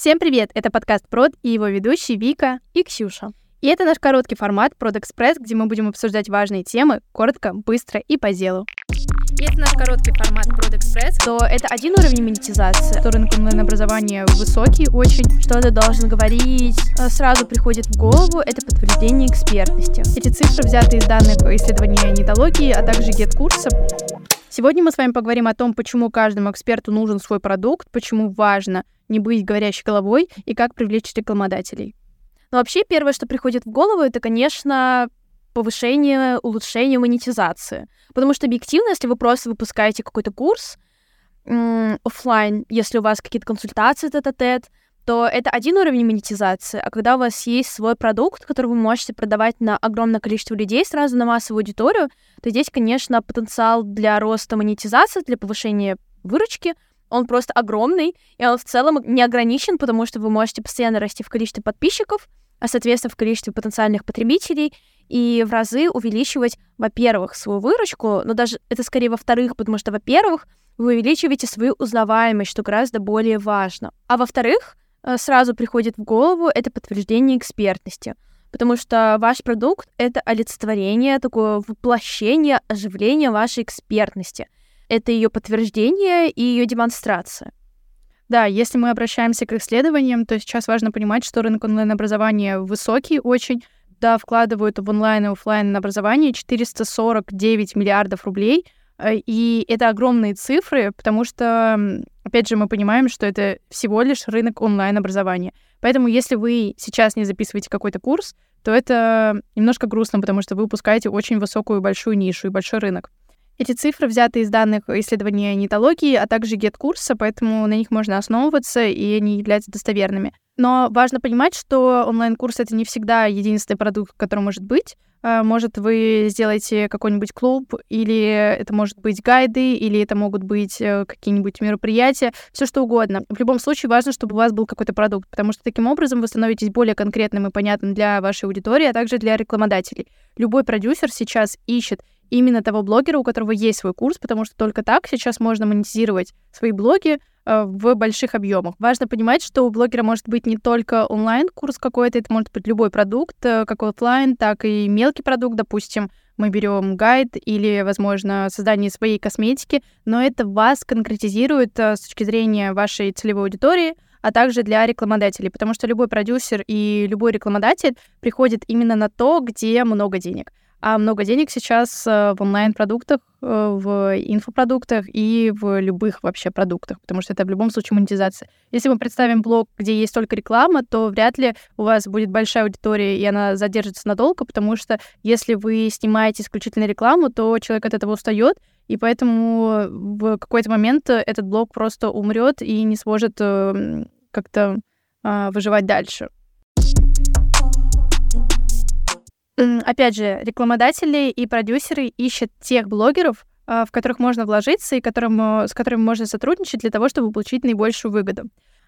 Всем привет! Это подкаст Прод и его ведущие Вика и Ксюша. И это наш короткий формат Прод Экспресс, где мы будем обсуждать важные темы коротко, быстро и по делу. И это наш короткий формат Prod Express, то это один уровень монетизации, то рынок онлайн-образования высокий очень. Что ты должен говорить, э, сразу приходит в голову, это подтверждение экспертности. Эти цифры взяты из данных исследования нетологии, а также гет-курса. Сегодня мы с вами поговорим о том, почему каждому эксперту нужен свой продукт, почему важно не быть говорящей головой и как привлечь рекламодателей. Но вообще первое, что приходит в голову, это, конечно, повышение, улучшение монетизации. Потому что объективно, если вы просто выпускаете какой-то курс офлайн, если у вас какие-то консультации тет-а-тет, то это один уровень монетизации, а когда у вас есть свой продукт, который вы можете продавать на огромное количество людей сразу на массовую аудиторию, то здесь, конечно, потенциал для роста монетизации, для повышения выручки, он просто огромный, и он в целом не ограничен, потому что вы можете постоянно расти в количестве подписчиков, а, соответственно, в количестве потенциальных потребителей, и в разы увеличивать, во-первых, свою выручку, но даже это скорее во-вторых, потому что, во-первых, вы увеличиваете свою узнаваемость, что гораздо более важно. А во-вторых, сразу приходит в голову это подтверждение экспертности, потому что ваш продукт — это олицетворение, такое воплощение, оживление вашей экспертности. Это ее подтверждение и ее демонстрация. Да, если мы обращаемся к исследованиям, то сейчас важно понимать, что рынок онлайн-образования высокий очень, да, вкладывают в онлайн и офлайн образование 449 миллиардов рублей, э, и это огромные цифры, потому что, опять же, мы понимаем, что это всего лишь рынок онлайн-образования. Поэтому, если вы сейчас не записываете какой-то курс, то это немножко грустно, потому что вы упускаете очень высокую большую нишу и большой рынок. Эти цифры взяты из данных исследования нетологии, а также гет-курса, поэтому на них можно основываться, и они являются достоверными. Но важно понимать, что онлайн-курс — это не всегда единственный продукт, который может быть. А, может, вы сделаете какой-нибудь клуб, или это может быть гайды, или это могут быть э, какие-нибудь мероприятия, все что угодно. В любом случае важно, чтобы у вас был какой-то продукт, потому что таким образом вы становитесь более конкретным и понятным для вашей аудитории, а также для рекламодателей. Любой продюсер сейчас ищет именно того блогера, у которого есть свой курс, потому что только так сейчас можно монетизировать свои блоги э, в больших объемах. Важно понимать, что у блогера может быть не только онлайн-курс какой-то, это может быть любой продукт, э, как офлайн, так и мелкий продукт, допустим, мы берем гайд или, возможно, создание своей косметики, но это вас конкретизирует э, с точки зрения вашей целевой аудитории, а также для рекламодателей, потому что любой продюсер и любой рекламодатель приходит именно на то, где много денег а много денег сейчас э, в онлайн-продуктах, э, в инфопродуктах и в любых вообще продуктах, потому что это в любом случае монетизация. Если мы представим блог, где есть только реклама, то вряд ли у вас будет большая аудитория, и она задержится надолго, потому что если вы снимаете исключительно рекламу, то человек от этого устает, и поэтому в какой-то момент этот блог просто умрет и не сможет э, как-то а, выживать дальше. Опять же, рекламодатели и продюсеры ищут тех блогеров, а, в которых можно вложиться и которым, э, с которыми можно сотрудничать для того, чтобы получить наибольшую выгоду.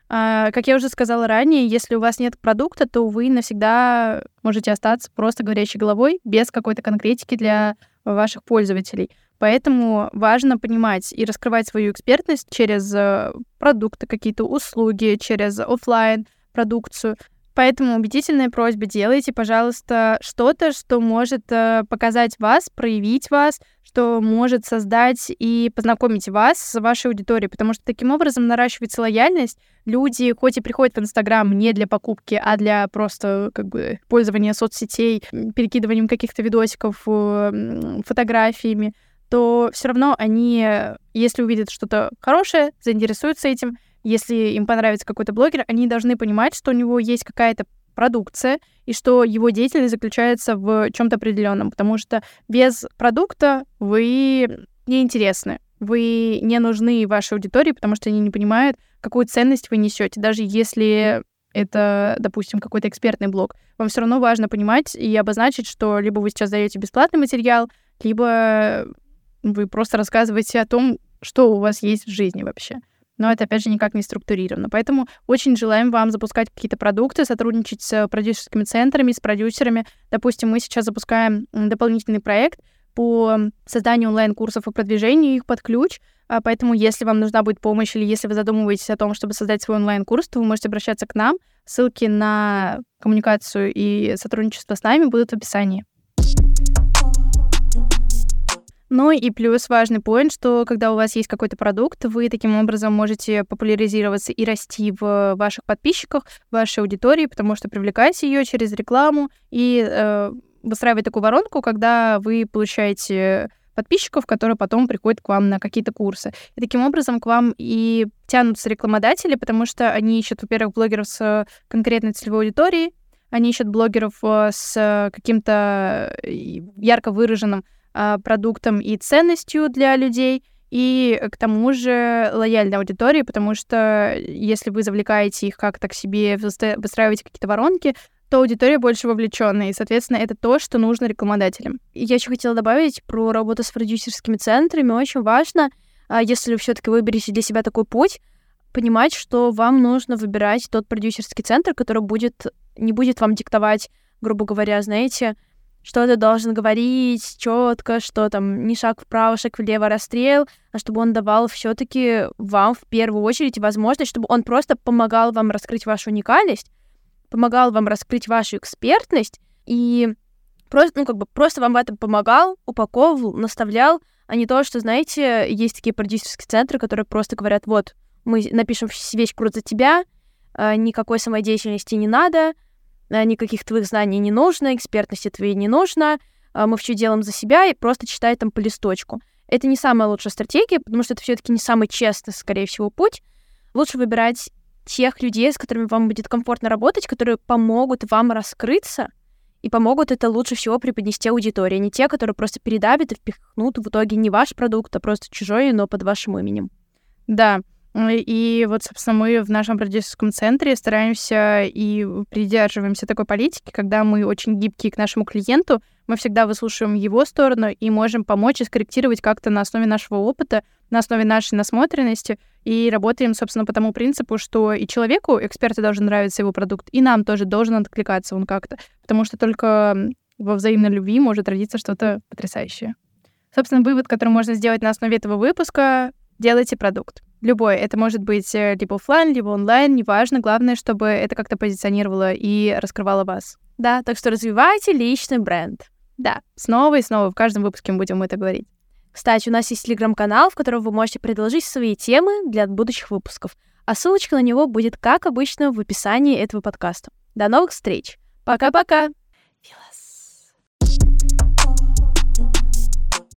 А, как я уже сказала ранее, если у вас нет продукта, то вы навсегда можете остаться просто говорящей головой без какой-то конкретики для ваших пользователей. Поэтому важно понимать и раскрывать свою экспертность через э, продукты, какие-то услуги, через офлайн продукцию, Поэтому убедительная просьба, делайте, пожалуйста, что-то, что может э, показать вас, проявить вас, что может создать и познакомить вас с вашей аудиторией, потому что таким образом наращивается лояльность. Люди, хоть и приходят в Инстаграм не для покупки, а для просто как бы пользования соцсетей, перекидыванием каких-то видосиков, э, фотографиями, то все равно они, если увидят что-то хорошее, заинтересуются этим, если им понравится какой-то блогер, они должны понимать, что у него есть какая-то продукция и что его деятельность заключается в чем-то определенном, потому что без продукта вы неинтересны, вы не нужны вашей аудитории, потому что они не понимают, какую ценность вы несете, даже если это, допустим, какой-то экспертный блог. Вам все равно важно понимать и обозначить, что либо вы сейчас даете бесплатный материал, либо вы просто рассказываете о том, что у вас есть в жизни вообще но это, опять же, никак не структурировано. Поэтому очень желаем вам запускать какие-то продукты, сотрудничать с продюсерскими центрами, с продюсерами. Допустим, мы сейчас запускаем дополнительный проект, по созданию онлайн-курсов и продвижению их под ключ. А, поэтому, если вам нужна будет помощь или если вы задумываетесь о том, чтобы создать свой онлайн-курс, то вы можете обращаться к нам. Ссылки на коммуникацию и сотрудничество с нами будут в описании. Ну и плюс важный поинт, что когда у вас есть какой-то продукт, вы таким образом можете популяризироваться и расти в ваших подписчиках, в вашей аудитории, потому что привлекаете ее через рекламу и э, выстраивать такую воронку, когда вы получаете подписчиков, которые потом приходят к вам на какие-то курсы. И таким образом к вам и тянутся рекламодатели, потому что они ищут, во-первых, блогеров с конкретной целевой аудиторией, они ищут блогеров э, с каким-то э, ярко выраженным продуктом и ценностью для людей, и к тому же лояльной аудитории, потому что если вы завлекаете их как-то к себе, выстраиваете какие-то воронки, то аудитория больше вовлеченная, и, соответственно, это то, что нужно рекламодателям. Я еще хотела добавить про работу с продюсерскими центрами. Очень важно, а, если вы все-таки выберете для себя такой путь, понимать, что вам нужно выбирать тот продюсерский центр, который будет не будет вам диктовать, грубо говоря, знаете, что ты должен говорить четко, что там не шаг вправо, шаг влево, расстрел, а чтобы он давал все-таки вам в первую очередь возможность, чтобы он просто помогал вам раскрыть вашу уникальность, помогал вам раскрыть вашу экспертность и просто, ну, как бы просто вам в этом помогал, упаковывал, наставлял, а не то, что, знаете, есть такие продюсерские центры, которые просто говорят, вот, мы напишем весь круто за тебя, а, никакой самодеятельности не надо, никаких твоих знаний не нужно, экспертности твоей не нужно, э, мы все делаем за себя и просто читай там по листочку. Это не самая лучшая стратегия, потому что это все-таки не самый честный, скорее всего, путь. Лучше выбирать тех людей, с которыми вам будет комфортно работать, которые помогут вам раскрыться и помогут это лучше всего преподнести аудитории, а не те, которые просто передавят и впихнут в итоге не ваш продукт, а просто чужой, но под вашим именем. Да, и вот, собственно, мы в нашем продюсерском центре стараемся и придерживаемся такой политики, когда мы очень гибкие к нашему клиенту, мы всегда выслушиваем его сторону и можем помочь и скорректировать как-то на основе нашего опыта, на основе нашей насмотренности, и работаем, собственно, по тому принципу, что и человеку, эксперту должен нравиться его продукт, и нам тоже должен откликаться он как-то, потому что только во взаимной любви может родиться что-то потрясающее. Собственно, вывод, который можно сделать на основе этого выпуска, делайте продукт. Любой. Это может быть э, либо офлайн, либо онлайн, неважно. Главное, чтобы это как-то позиционировало и раскрывало вас. Да, так что развивайте личный бренд. Да, снова и снова в каждом выпуске мы будем это говорить. Кстати, у нас есть телеграм-канал, в котором вы можете предложить свои темы для будущих выпусков. А ссылочка на него будет, как обычно, в описании этого подкаста. До новых встреч. Пока-пока. Филос.